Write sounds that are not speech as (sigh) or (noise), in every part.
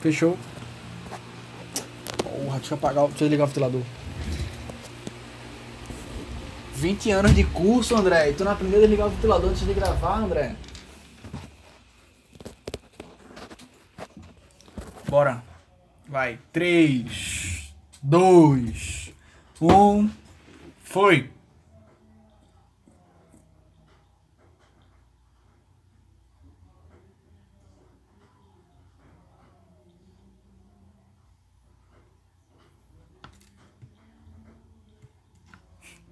Fechou. Porra, deixa eu apagar, deixa eu ligar o ventilador. 20 anos de curso, André. E tu não aprendeu a desligar o ventilador antes de gravar, André? Bora. Vai. 3, 2, 1. Foi.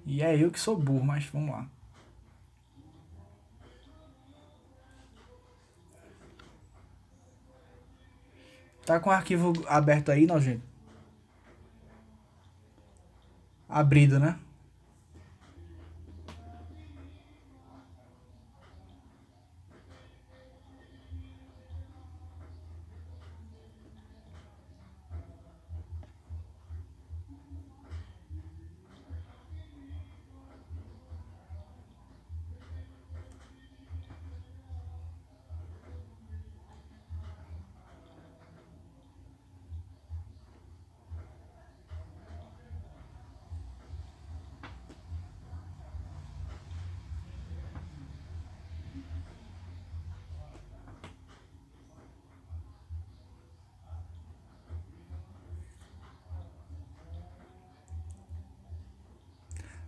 E é eu que sou burro, mas vamos lá. Tá com o arquivo aberto aí, nojento? Abrido, né?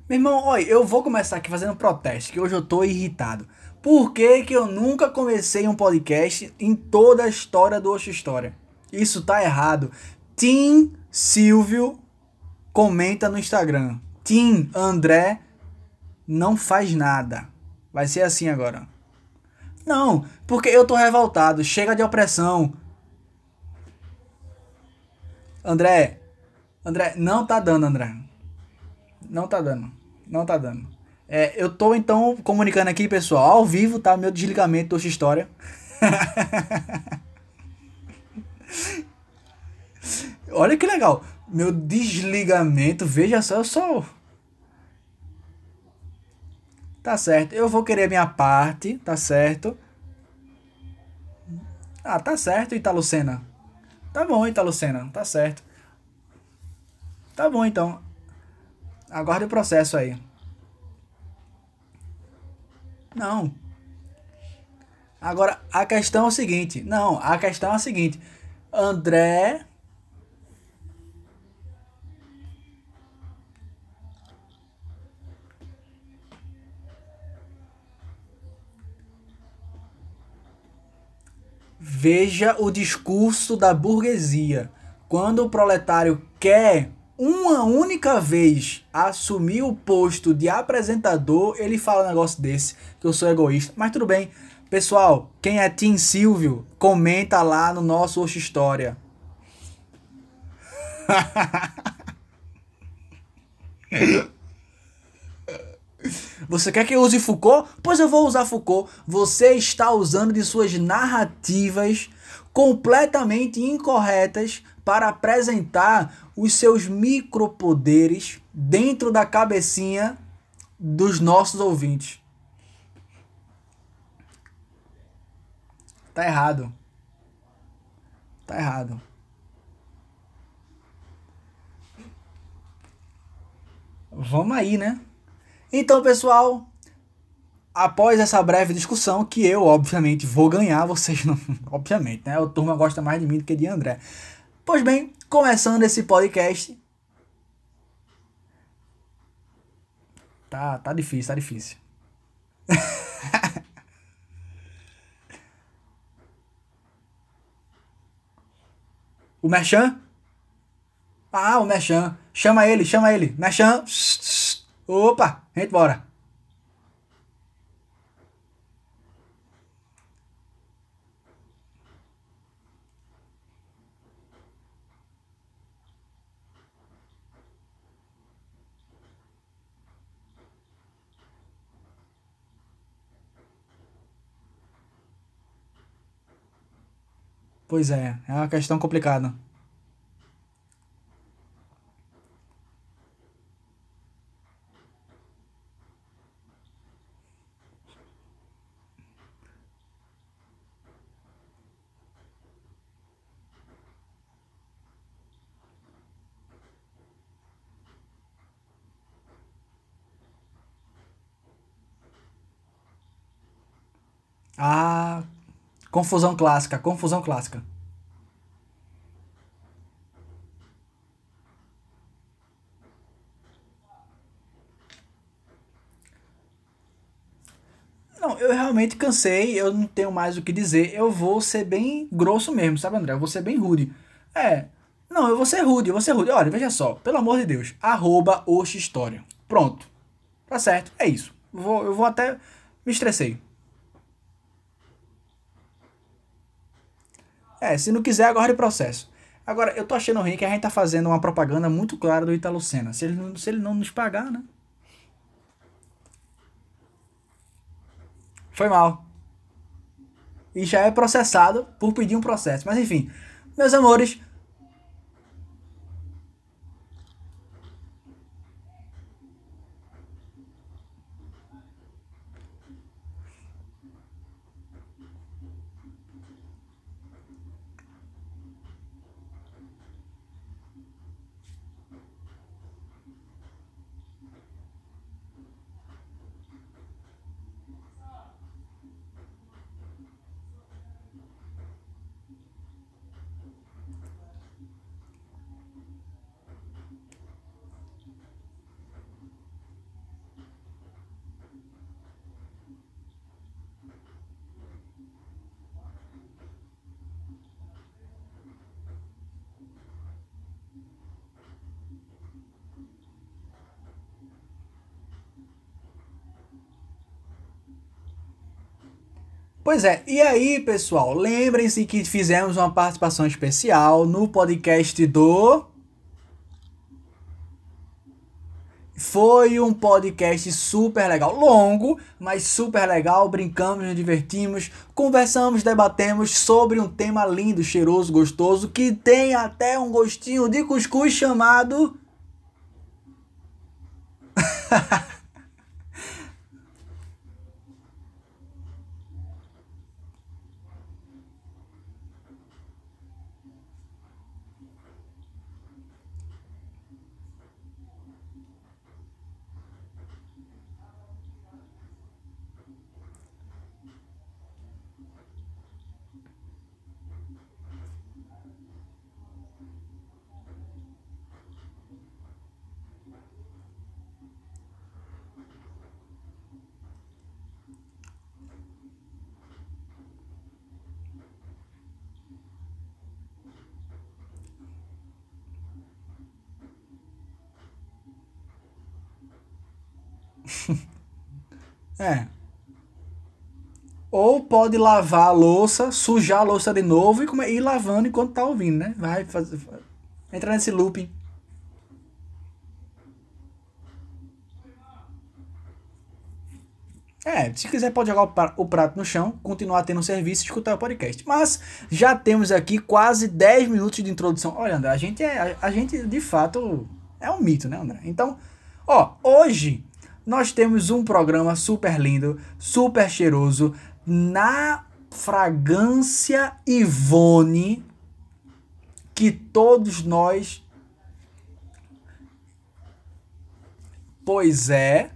Meu irmão, olha, eu vou começar aqui fazendo protesto, que hoje eu tô irritado. Por que, que eu nunca comecei um podcast em toda a história do Oxo História? Isso tá errado. Tim Silvio comenta no Instagram. Tim André não faz nada. Vai ser assim agora. Não, porque eu tô revoltado. Chega de opressão. André, André, não tá dando, André. Não tá dando. Não tá dando. É, eu tô então comunicando aqui, pessoal, ao vivo, tá? Meu desligamento do História. (laughs) Olha que legal. Meu desligamento, veja só, eu sou. Tá certo. Eu vou querer minha parte, tá certo? Ah, tá certo, Italucena. Tá bom, Italucena, tá certo. Tá bom então. Aguarde o processo aí. Não. Agora, a questão é o seguinte. Não, a questão é a seguinte. André. Veja o discurso da burguesia. Quando o proletário quer uma única vez assumir o posto de apresentador, ele fala um negócio desse, que eu sou egoísta. Mas tudo bem. Pessoal, quem é Tim Silvio, comenta lá no nosso Oxo História. (laughs) Você quer que eu use Foucault? Pois eu vou usar Foucault. Você está usando de suas narrativas completamente incorretas para apresentar os seus micropoderes dentro da cabecinha dos nossos ouvintes. Tá errado. Tá errado. Vamos aí, né? Então, pessoal, após essa breve discussão, que eu, obviamente, vou ganhar, vocês não. (laughs) Obviamente, né? O turma gosta mais de mim do que de André. Pois bem, começando esse podcast. Tá, tá difícil, tá difícil. (laughs) o Merchan? Ah, o Merchan. Chama ele, chama ele. Merchan. Opa, gente, bora. Pois é, é uma questão complicada. Ah, confusão clássica, confusão clássica. Não, eu realmente cansei, eu não tenho mais o que dizer. Eu vou ser bem grosso mesmo, sabe, André? Eu vou ser bem rude. É, não, eu vou ser rude, eu vou ser rude. Olha, veja só, pelo amor de Deus, arroba História. Pronto. Tá certo, é isso. Vou, eu vou até. Me estressei. É, se não quiser, agora de processo. Agora, eu tô achando ruim que a gente tá fazendo uma propaganda muito clara do Italo Senna. Se ele não, se ele não nos pagar, né? Foi mal. E já é processado por pedir um processo. Mas enfim, meus amores, Pois é, e aí, pessoal, lembrem-se que fizemos uma participação especial no podcast do. Foi um podcast super legal, longo, mas super legal. Brincamos, nos divertimos, conversamos, debatemos sobre um tema lindo, cheiroso, gostoso, que tem até um gostinho de cuscuz chamado. (laughs) (laughs) é. Ou pode lavar a louça, sujar a louça de novo e ir lavando enquanto tá ouvindo, né? Vai fazer. Entra nesse looping. É, se quiser pode jogar o prato no chão, continuar tendo serviço e escutar o podcast. Mas já temos aqui quase 10 minutos de introdução. Olha, André, a gente é. A, a gente de fato é um mito, né, André? Então, ó, hoje nós temos um programa super lindo, super cheiroso, na fragrância Ivone, que todos nós. Pois é.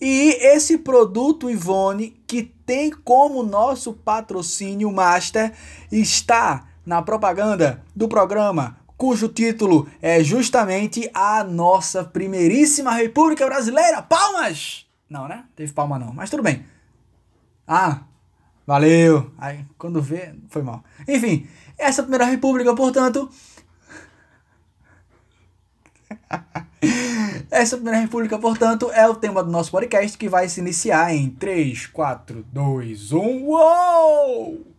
E esse produto Ivone, que tem como nosso patrocínio master, está na propaganda do programa cujo título é justamente a nossa primeiríssima República Brasileira. Palmas! Não, né? Teve palma não, mas tudo bem. Ah, valeu. Aí, quando vê, foi mal. Enfim, essa primeira república, portanto, (laughs) Essa primeira república, portanto, é o tema do nosso podcast que vai se iniciar em 3, 4, 2, 1. Uou!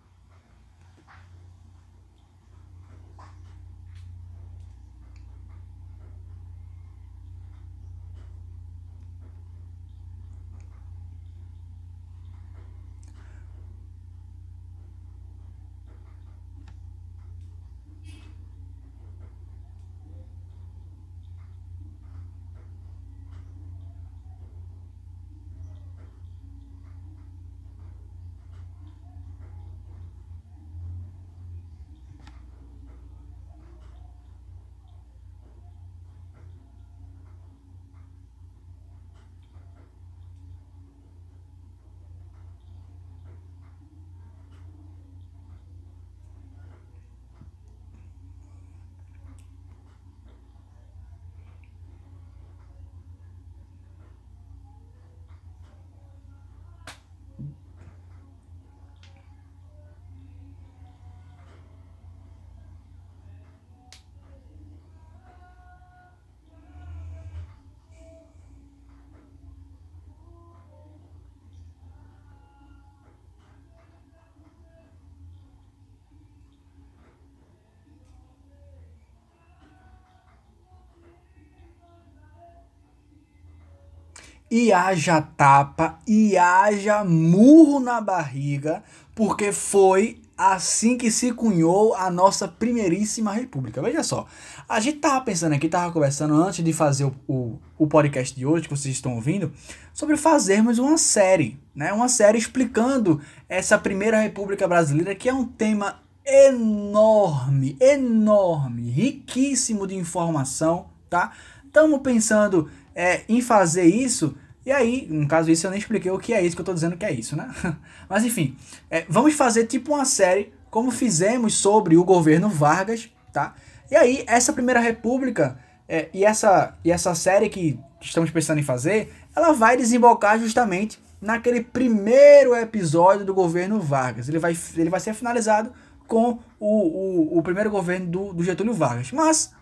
E haja tapa e haja murro na barriga, porque foi assim que se cunhou a nossa primeiríssima república. Veja só, a gente tava pensando aqui, tava conversando antes de fazer o, o, o, podcast de hoje, que vocês estão ouvindo, sobre fazermos uma série, né? Uma série explicando essa primeira república brasileira, que é um tema enorme, enorme, riquíssimo de informação, tá? Estamos pensando é, em fazer isso e aí, no caso isso, eu nem expliquei o que é isso que eu tô dizendo que é isso, né? (laughs) Mas enfim, é, vamos fazer tipo uma série, como fizemos sobre o governo Vargas, tá? E aí, essa Primeira República é, e, essa, e essa série que estamos pensando em fazer, ela vai desembocar justamente naquele primeiro episódio do governo Vargas. Ele vai, ele vai ser finalizado com o, o, o primeiro governo do, do Getúlio Vargas. Mas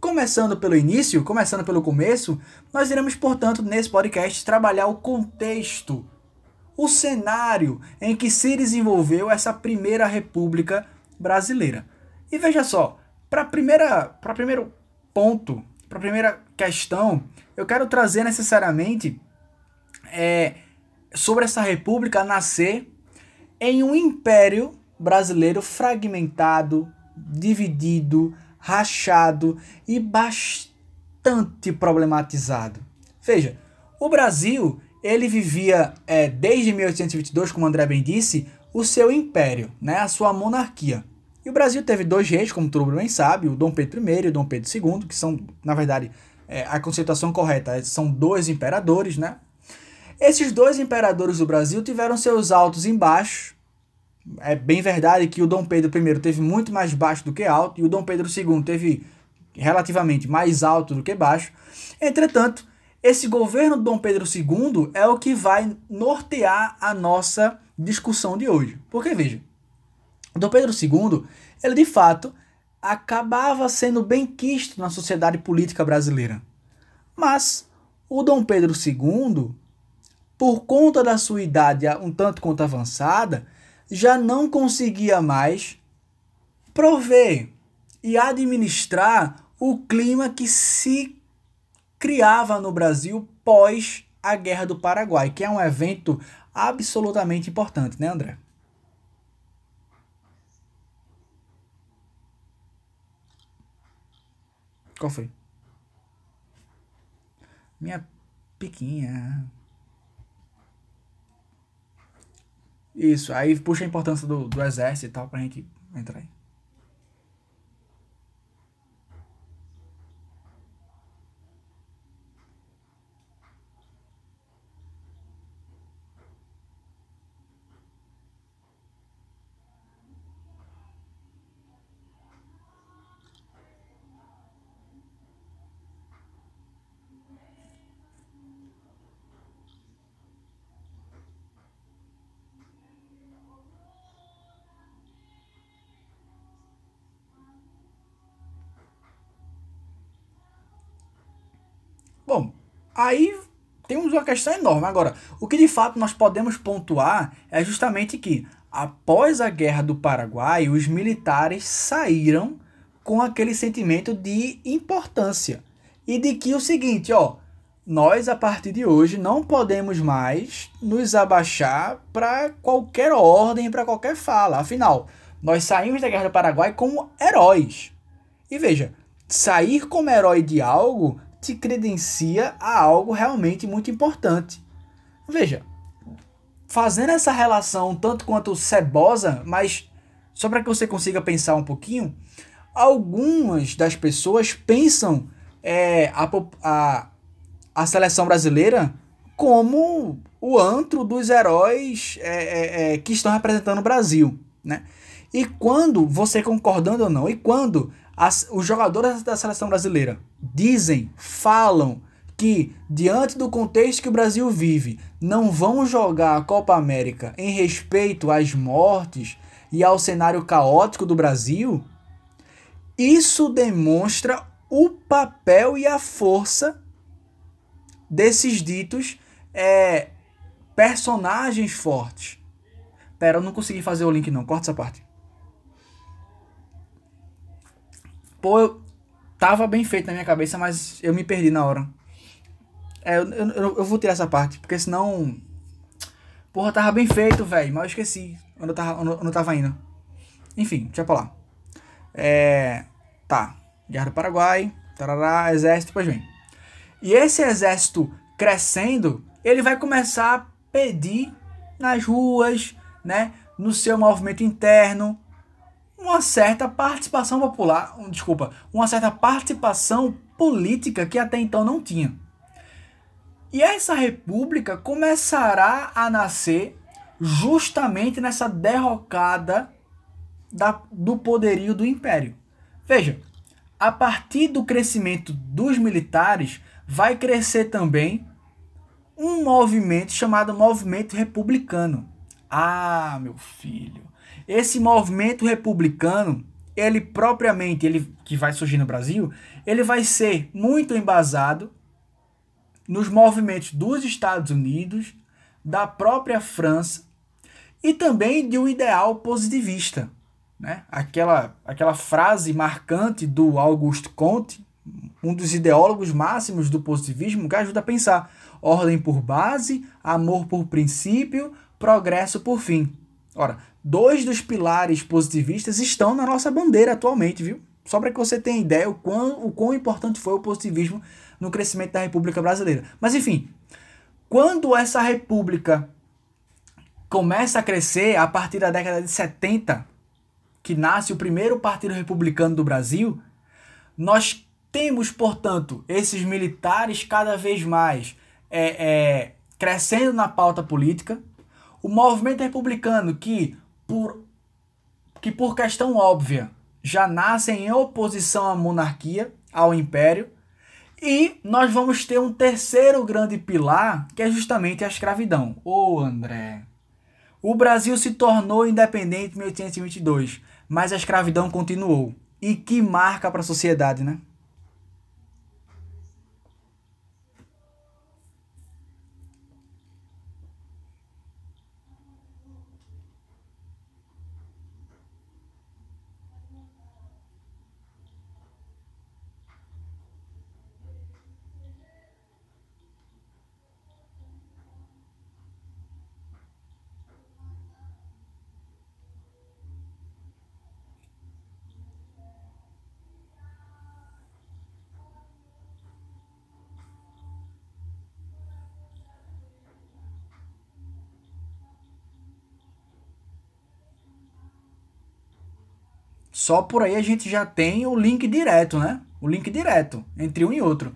Começando pelo início, começando pelo começo, nós iremos, portanto, nesse podcast trabalhar o contexto, o cenário em que se desenvolveu essa primeira república brasileira. E veja só, para primeira, para primeiro ponto, para a primeira questão, eu quero trazer necessariamente é, sobre essa república nascer em um império brasileiro fragmentado, dividido, rachado e bastante problematizado. Veja, o Brasil ele vivia é, desde 1822, como André bem disse, o seu império, né, a sua monarquia. E o Brasil teve dois reis, como todo mundo bem sabe, o Dom Pedro I e o Dom Pedro II, que são, na verdade, é, a conceituação correta, são dois imperadores, né? Esses dois imperadores do Brasil tiveram seus altos e baixos, é bem verdade que o Dom Pedro I teve muito mais baixo do que alto e o Dom Pedro II teve relativamente mais alto do que baixo. Entretanto, esse governo do Dom Pedro II é o que vai nortear a nossa discussão de hoje. Porque veja, Dom Pedro II, ele de fato acabava sendo bem quisto na sociedade política brasileira. Mas o Dom Pedro II, por conta da sua idade um tanto quanto avançada, já não conseguia mais prover e administrar o clima que se criava no Brasil pós a Guerra do Paraguai, que é um evento absolutamente importante, né, André? Qual foi? Minha piquinha. Isso, aí puxa a importância do, do exército e tal pra gente entrar aí. Bom, aí temos uma questão enorme. Agora, o que de fato nós podemos pontuar é justamente que, após a Guerra do Paraguai, os militares saíram com aquele sentimento de importância. E de que o seguinte, ó, nós a partir de hoje não podemos mais nos abaixar para qualquer ordem, para qualquer fala. Afinal, nós saímos da Guerra do Paraguai como heróis. E veja, sair como herói de algo te credencia a algo realmente muito importante. Veja, fazendo essa relação tanto quanto cebosa, mas só para que você consiga pensar um pouquinho, algumas das pessoas pensam é, a, a, a seleção brasileira como o antro dos heróis é, é, é, que estão representando o Brasil, né? E quando, você concordando ou não, e quando as, os jogadores da seleção brasileira dizem, falam que, diante do contexto que o Brasil vive, não vão jogar a Copa América em respeito às mortes e ao cenário caótico do Brasil, isso demonstra o papel e a força desses ditos é, personagens fortes. Pera, eu não consegui fazer o link não, corta essa parte. Pô, eu, tava bem feito na minha cabeça, mas eu me perdi na hora. É, eu, eu, eu, vou tirar essa parte, porque senão. Porra, tava bem feito, velho. Mas eu esqueci onde eu tava, onde eu tava indo. Enfim, deixa pra lá. É. Tá. Guerra do Paraguai. Tarará, exército, depois vem. E esse exército crescendo, ele vai começar a pedir nas ruas, né? No seu movimento interno, uma certa participação popular, desculpa, uma certa participação política que até então não tinha. E essa república começará a nascer justamente nessa derrocada da, do poderio do império. Veja, a partir do crescimento dos militares, vai crescer também um movimento chamado Movimento Republicano. Ah, meu filho, esse movimento republicano, ele propriamente, ele que vai surgir no Brasil, ele vai ser muito embasado nos movimentos dos Estados Unidos, da própria França e também de um ideal positivista. Né? Aquela, aquela frase marcante do Auguste Comte, um dos ideólogos máximos do positivismo, que ajuda a pensar ordem por base, amor por princípio, progresso por fim. Ora, dois dos pilares positivistas estão na nossa bandeira atualmente, viu? Só para que você tenha ideia o quão, o quão importante foi o positivismo no crescimento da República Brasileira. Mas enfim, quando essa república começa a crescer a partir da década de 70, que nasce o primeiro partido republicano do Brasil, nós temos, portanto, esses militares cada vez mais é, é, crescendo na pauta política, o movimento republicano que, por, que por questão óbvia, já nasce em oposição à monarquia, ao império, e nós vamos ter um terceiro grande pilar, que é justamente a escravidão. Ô oh, André, o Brasil se tornou independente em 1822, mas a escravidão continuou. E que marca para a sociedade, né? Só por aí a gente já tem o link direto, né? O link direto entre um e outro.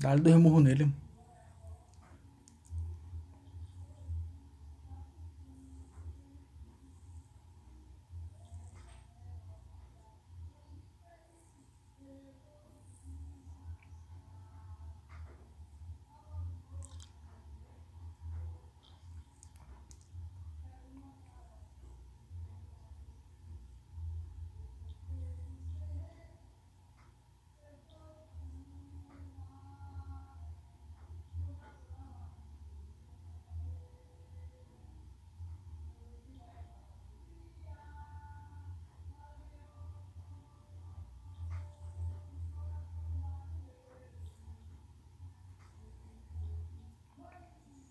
Dá-lhe dois murros nele.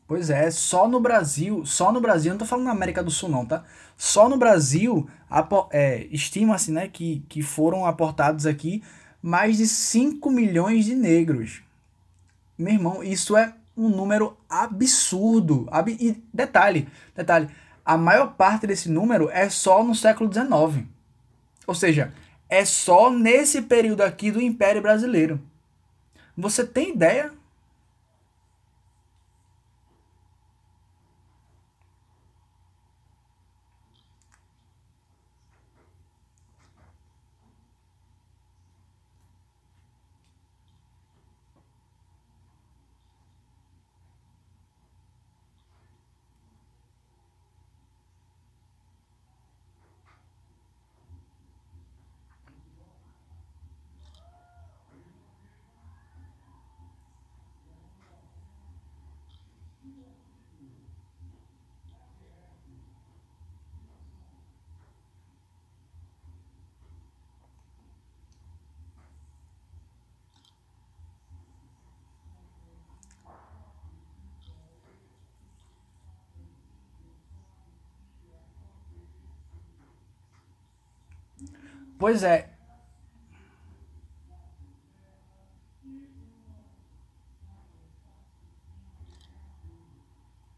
Pois é, só no Brasil, só no Brasil, não tô falando na América do Sul não, tá? Só no Brasil, é, estima-se, né, que, que foram aportados aqui mais de 5 milhões de negros. Meu irmão, isso é um número absurdo. Ab e detalhe, detalhe, a maior parte desse número é só no século XIX. Ou seja, é só nesse período aqui do Império Brasileiro. Você tem ideia Pois é.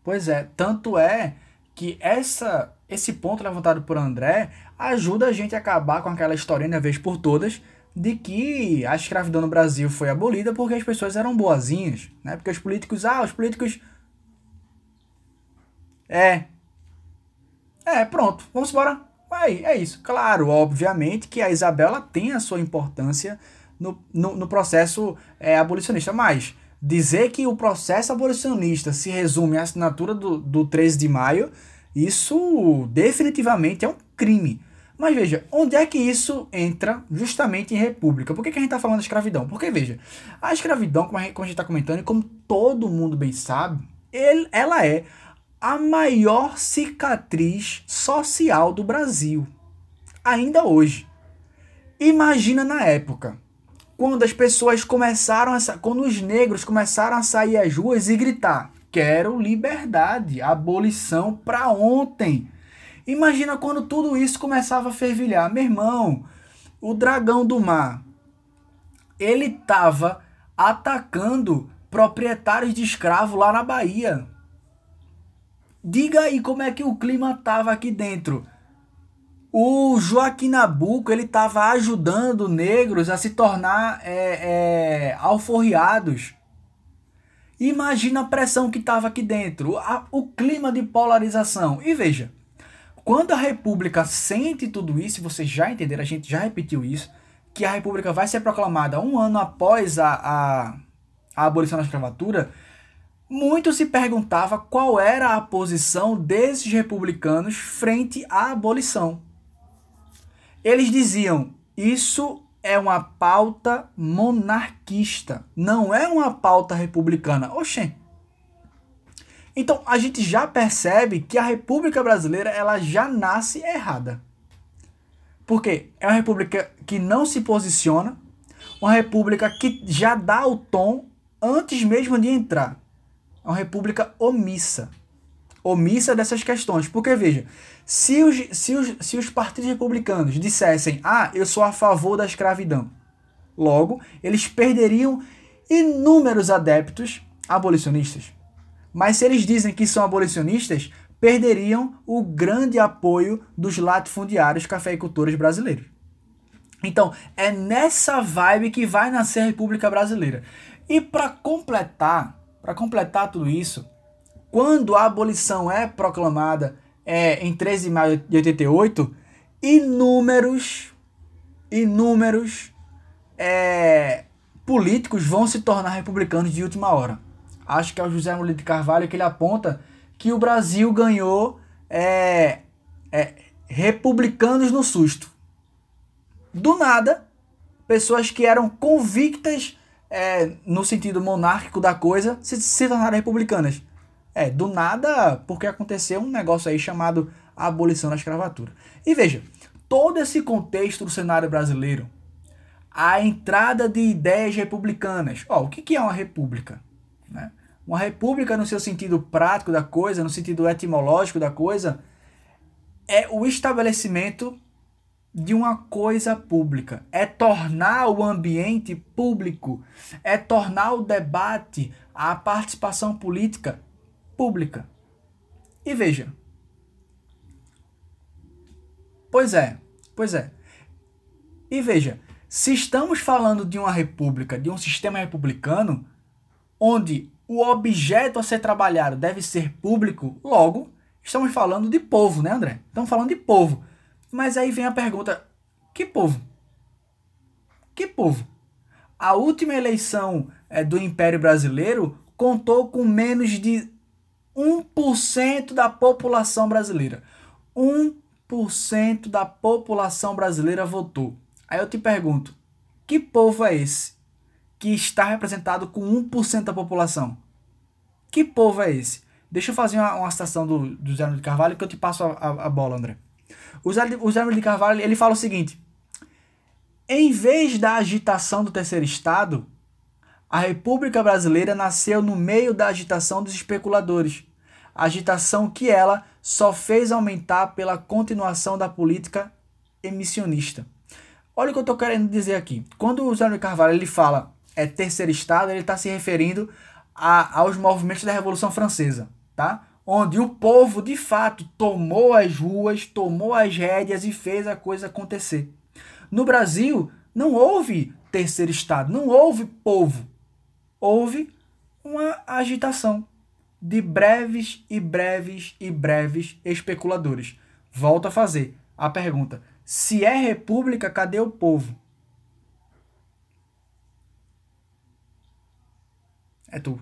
Pois é, tanto é que essa esse ponto levantado por André ajuda a gente a acabar com aquela historinha de vez por todas de que a escravidão no Brasil foi abolida porque as pessoas eram boazinhas, né? Porque os políticos, ah, os políticos é é, pronto, vamos embora. Aí, é isso. Claro, obviamente que a Isabela tem a sua importância no, no, no processo é, abolicionista, mas dizer que o processo abolicionista se resume à assinatura do, do 13 de maio, isso definitivamente é um crime. Mas veja, onde é que isso entra justamente em república? Por que, que a gente está falando de escravidão? Porque, veja, a escravidão, como a gente está comentando, e como todo mundo bem sabe, ele, ela é a maior cicatriz social do Brasil. Ainda hoje. Imagina na época, quando as pessoas começaram a. quando os negros começaram a sair às ruas e gritar: quero liberdade, abolição para ontem. Imagina quando tudo isso começava a fervilhar. Meu irmão, o dragão do mar, ele estava atacando proprietários de escravo lá na Bahia. Diga aí como é que o clima tava aqui dentro. O Joaquim Nabuco ele estava ajudando negros a se tornar é, é, alforriados. Imagina a pressão que estava aqui dentro, a, o clima de polarização. E veja, quando a República sente tudo isso, vocês já entenderam, a gente já repetiu isso, que a República vai ser proclamada um ano após a, a, a abolição da escravatura, muito se perguntava qual era a posição desses republicanos frente à abolição. Eles diziam: isso é uma pauta monarquista, não é uma pauta republicana. Oxê. Então a gente já percebe que a República Brasileira ela já nasce errada. Porque é uma república que não se posiciona, uma república que já dá o tom antes mesmo de entrar. É uma república omissa. Omissa dessas questões. Porque, veja, se os, se os, se os partidos republicanos dissessem, ah, eu sou a favor da escravidão, logo, eles perderiam inúmeros adeptos abolicionistas. Mas se eles dizem que são abolicionistas, perderiam o grande apoio dos latifundiários cafeicultores brasileiros. Então, é nessa vibe que vai nascer a República Brasileira. E para completar para completar tudo isso, quando a abolição é proclamada é, em 13 de maio de 88, inúmeros, inúmeros é, políticos vão se tornar republicanos de última hora. Acho que é o José Molina de Carvalho que ele aponta que o Brasil ganhou é, é, republicanos no susto. Do nada, pessoas que eram convictas é, no sentido monárquico da coisa, se, se tornaram republicanas. É, do nada, porque aconteceu um negócio aí chamado abolição da escravatura. E veja, todo esse contexto do cenário brasileiro, a entrada de ideias republicanas. Ó, o que, que é uma república? Né? Uma república, no seu sentido prático da coisa, no sentido etimológico da coisa, é o estabelecimento de uma coisa pública, é tornar o ambiente público, é tornar o debate, a participação política pública. E veja. Pois é, pois é. E veja, se estamos falando de uma república, de um sistema republicano, onde o objeto a ser trabalhado deve ser público, logo, estamos falando de povo, né, André? Estamos falando de povo. Mas aí vem a pergunta: que povo? Que povo? A última eleição é, do Império Brasileiro contou com menos de 1% da população brasileira. 1% da população brasileira votou. Aí eu te pergunto: que povo é esse que está representado com 1% da população? Que povo é esse? Deixa eu fazer uma, uma citação do, do Zé de Carvalho que eu te passo a, a, a bola, André. O Zé, de Carvalho ele fala o seguinte: em vez da agitação do terceiro estado, a República Brasileira nasceu no meio da agitação dos especuladores, agitação que ela só fez aumentar pela continuação da política emissionista. Olha o que eu estou querendo dizer aqui. Quando o Zé Luiz Carvalho ele fala é terceiro estado, ele está se referindo a, aos movimentos da Revolução Francesa, tá? Onde o povo de fato tomou as ruas, tomou as rédeas e fez a coisa acontecer. No Brasil, não houve terceiro estado, não houve povo. Houve uma agitação de breves e breves e breves especuladores. Volto a fazer a pergunta: se é república, cadê o povo? É tu.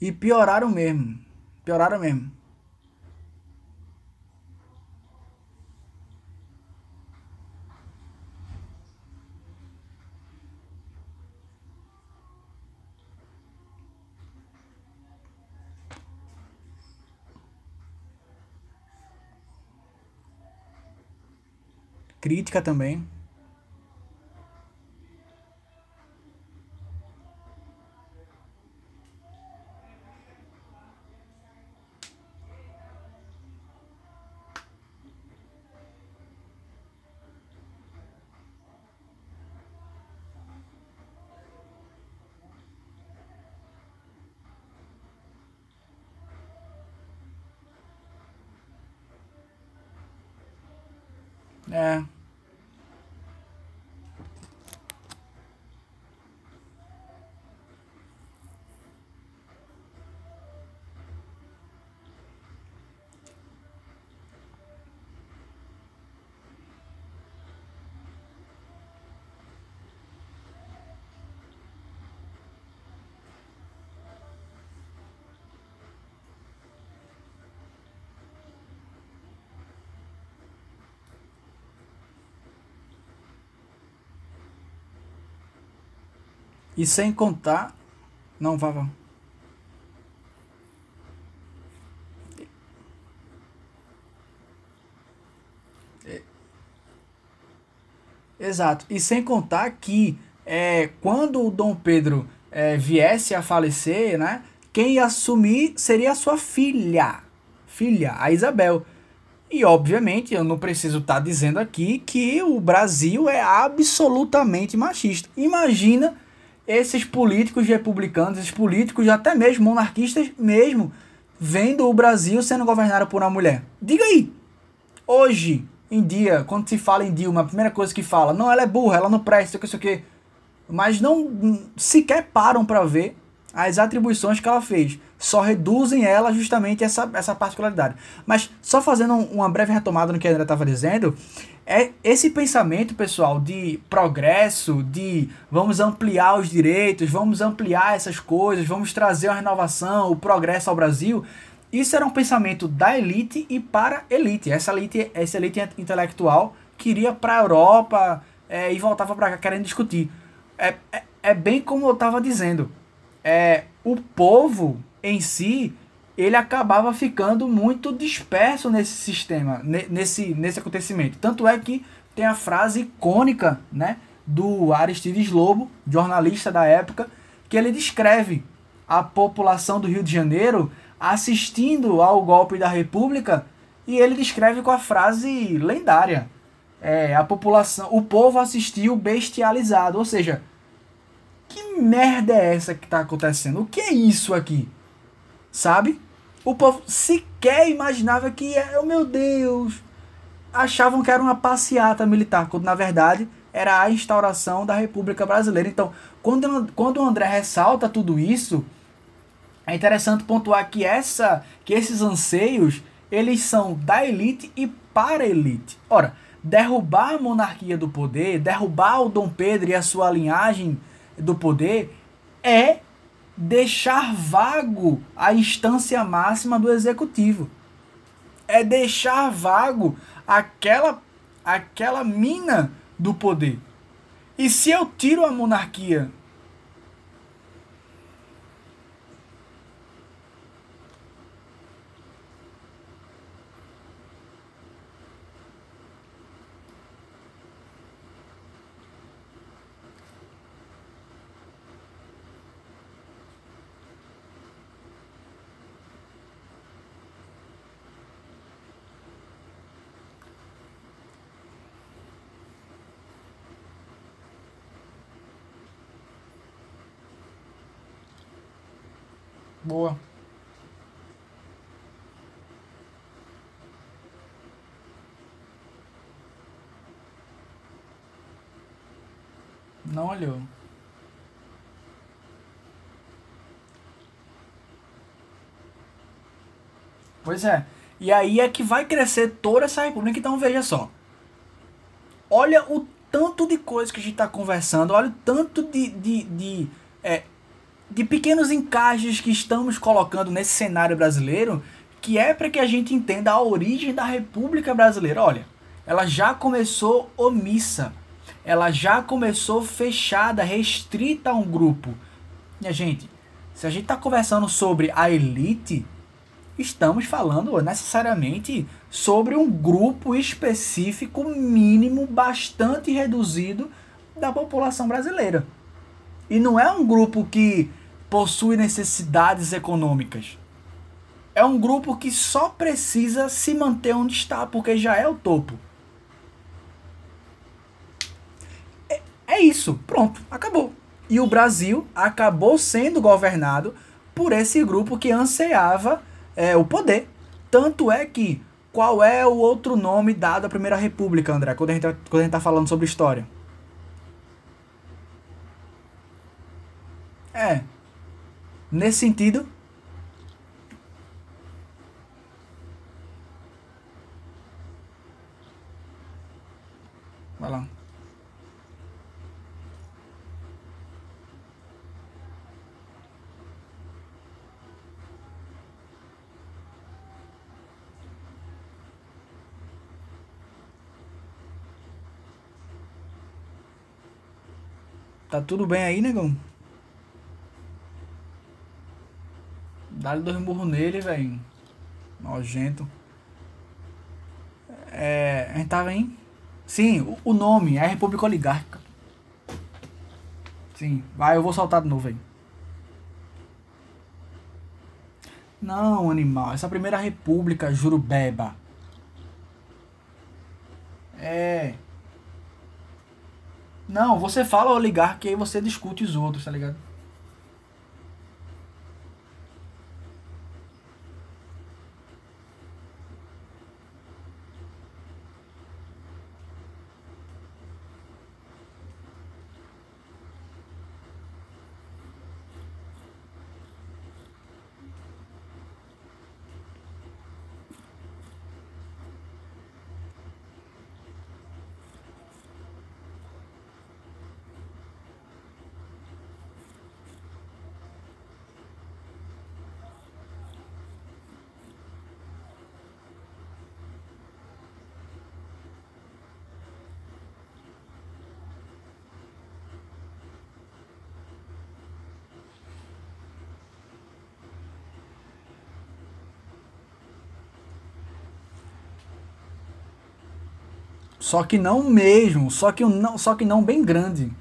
E pioraram mesmo. Pioraram mesmo. Crítica também. E sem contar. Não, vá. É. Exato. E sem contar que é, quando o Dom Pedro é, viesse a falecer, né? Quem ia assumir seria a sua filha. Filha, a Isabel. E obviamente eu não preciso estar tá dizendo aqui que o Brasil é absolutamente machista. Imagina esses políticos republicanos, esses políticos até mesmo monarquistas mesmo, vendo o Brasil sendo governado por uma mulher. Diga aí, hoje em dia, quando se fala em Dilma, a primeira coisa que fala, não, ela é burra, ela não presta, isso aqui, mas não sequer param para ver as atribuições que ela fez. Só reduzem ela justamente essa, essa particularidade. Mas só fazendo uma breve retomada no que a André estava dizendo, é esse pensamento, pessoal, de progresso, de vamos ampliar os direitos, vamos ampliar essas coisas, vamos trazer a renovação, o progresso ao Brasil, isso era um pensamento da elite e para elite. Essa elite, essa elite intelectual queria para a Europa é, e voltava para cá querendo discutir. É, é, é bem como eu estava dizendo é, o povo em si ele acabava ficando muito disperso nesse sistema, nesse, nesse acontecimento. Tanto é que tem a frase icônica né, do Aristides Lobo, jornalista da época, que ele descreve a população do Rio de Janeiro assistindo ao golpe da República e ele descreve com a frase lendária. É, a população, o povo assistiu bestializado, ou seja, que merda é essa que tá acontecendo? O que é isso aqui? Sabe? O povo sequer imaginava que, oh meu Deus, achavam que era uma passeata militar, quando na verdade era a instauração da República Brasileira. Então, quando, quando o André ressalta tudo isso, é interessante pontuar que, essa, que esses anseios eles são da elite e para a elite. Ora, derrubar a monarquia do poder, derrubar o Dom Pedro e a sua linhagem do poder é deixar vago a instância máxima do executivo. É deixar vago aquela aquela mina do poder. E se eu tiro a monarquia Boa. Não olhou. Pois é. E aí é que vai crescer toda essa república. Então veja só. Olha o tanto de coisa que a gente está conversando. Olha o tanto de, de, de é, de pequenos encaixes que estamos colocando nesse cenário brasileiro, que é para que a gente entenda a origem da República Brasileira. Olha, ela já começou omissa, ela já começou fechada, restrita a um grupo. Minha gente, se a gente está conversando sobre a elite, estamos falando necessariamente sobre um grupo específico mínimo bastante reduzido da população brasileira. E não é um grupo que possui necessidades econômicas. É um grupo que só precisa se manter onde está, porque já é o topo. É, é isso, pronto, acabou. E o Brasil acabou sendo governado por esse grupo que ansiava é, o poder. Tanto é que, qual é o outro nome dado à Primeira República, André, quando a gente, quando a gente tá falando sobre história? É, Nesse sentido, vai lá. Tá tudo bem aí, negão? Dá-lhe dois murros nele, velho. Nojento. É, a gente tava em. Sim, o, o nome é República Oligárquica. Sim, vai, eu vou soltar de novo aí. Não, animal. Essa primeira república, Jurubeba. É. Não, você fala oligarca e aí você discute os outros, tá ligado? Só que não mesmo, só que não, só que não bem grande.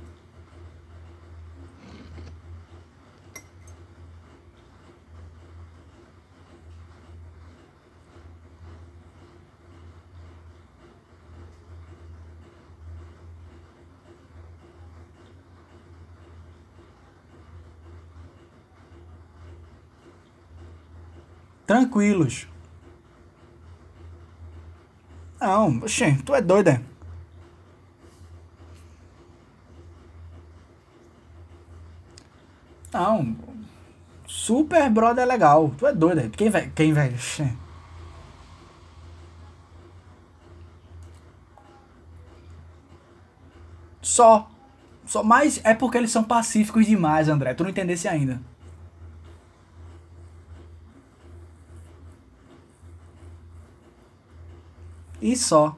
Tranquilos. Não, oxê, tu é doida. Não, Super Brother é legal. Tu é doida. Quem vai. Quem vai. Oxê. Só. Só. Mas é porque eles são pacíficos demais, André. Tu não entendesse ainda. E só.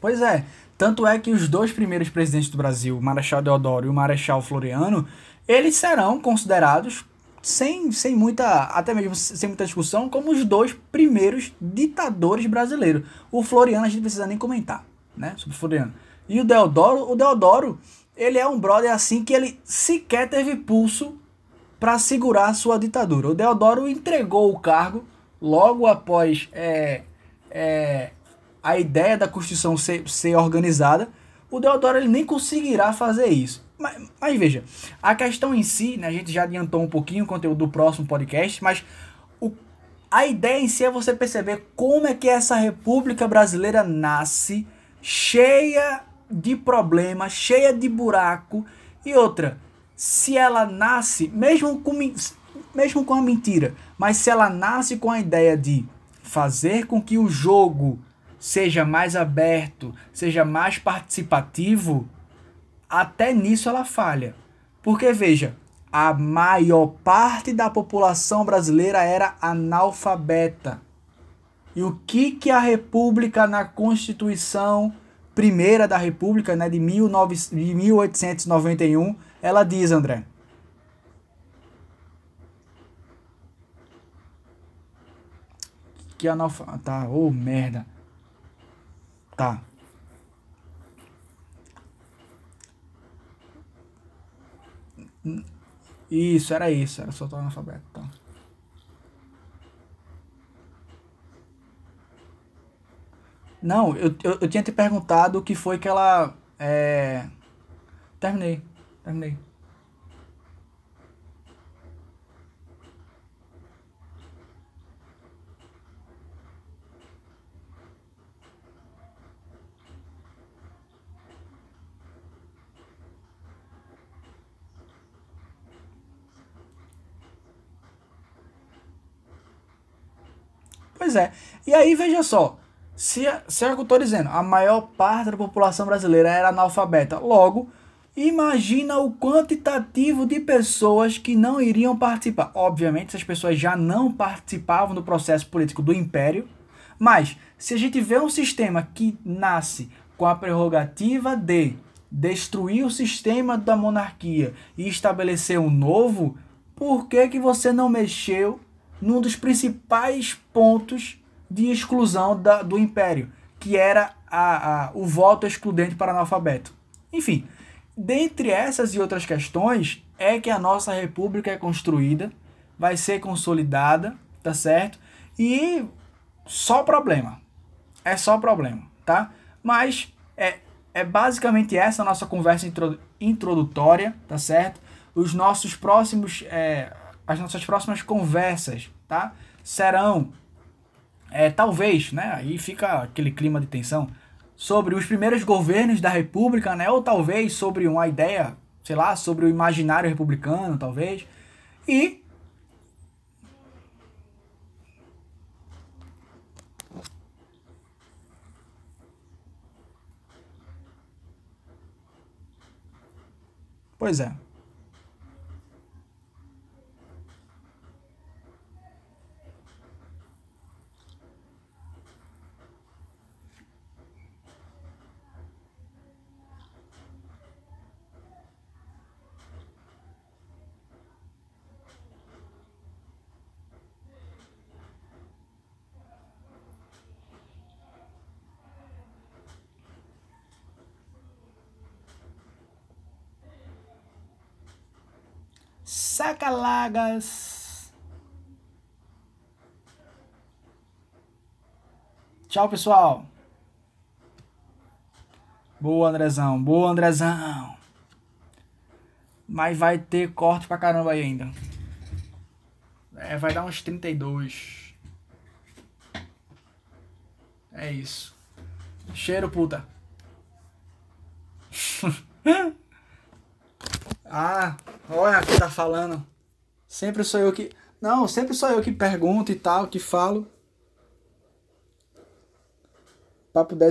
Pois é. Tanto é que os dois primeiros presidentes do Brasil, o Marechal Deodoro e o Marechal Floriano, eles serão considerados, sem, sem muita, até mesmo sem muita discussão, como os dois primeiros ditadores brasileiros. O Floriano a gente precisa nem comentar, né, sobre o Floriano. E o Deodoro, o Deodoro, ele é um brother assim que ele sequer teve pulso para segurar a sua ditadura. O Deodoro entregou o cargo logo após é, é, a ideia da Constituição ser, ser organizada, o Deodoro ele nem conseguirá fazer isso. Mas, mas, veja, a questão em si, né, a gente já adiantou um pouquinho o conteúdo do próximo podcast, mas o, a ideia em si é você perceber como é que essa República Brasileira nasce cheia de problemas, cheia de buraco e outra, se ela nasce, mesmo com, mesmo com a mentira, mas se ela nasce com a ideia de fazer com que o jogo seja mais aberto, seja mais participativo, até nisso ela falha. Porque veja, a maior parte da população brasileira era analfabeta. E o que que a República na Constituição primeira da República, né, de, 19, de 1891, ela diz, André? Que analfabeta, tá, ô oh, merda. Tá. Isso, era isso. Era só o analfabeto. Tá. Não, eu, eu, eu, tinha te perguntado o que foi que ela. É... Terminei. Terminei. Pois é. E aí, veja só. Se, se é o que eu estou dizendo, a maior parte da população brasileira era analfabeta. Logo, imagina o quantitativo de pessoas que não iriam participar. Obviamente, essas pessoas já não participavam do processo político do Império. Mas, se a gente vê um sistema que nasce com a prerrogativa de destruir o sistema da monarquia e estabelecer um novo, por que, que você não mexeu num dos principais pontos de exclusão da, do Império, que era a, a, o voto excludente para analfabeto. Enfim, dentre essas e outras questões, é que a nossa república é construída, vai ser consolidada, tá certo? E só problema. É só problema, tá? Mas é, é basicamente essa a nossa conversa introdutória, tá certo? Os nossos próximos, é, as nossas próximas conversas, tá? Serão, é, talvez, né? Aí fica aquele clima de tensão sobre os primeiros governos da República, né? Ou talvez sobre uma ideia, sei lá, sobre o imaginário republicano, talvez. E Pois é. Sacalagas. Tchau, pessoal. Boa, Andrezão. Boa, Andrezão. Mas vai ter corte pra caramba aí ainda. É, vai dar uns 32. É isso. Cheiro, puta. (laughs) ah, Olha quem tá falando. Sempre sou eu que. Não, sempre sou eu que pergunto e tal, que falo. Papo 10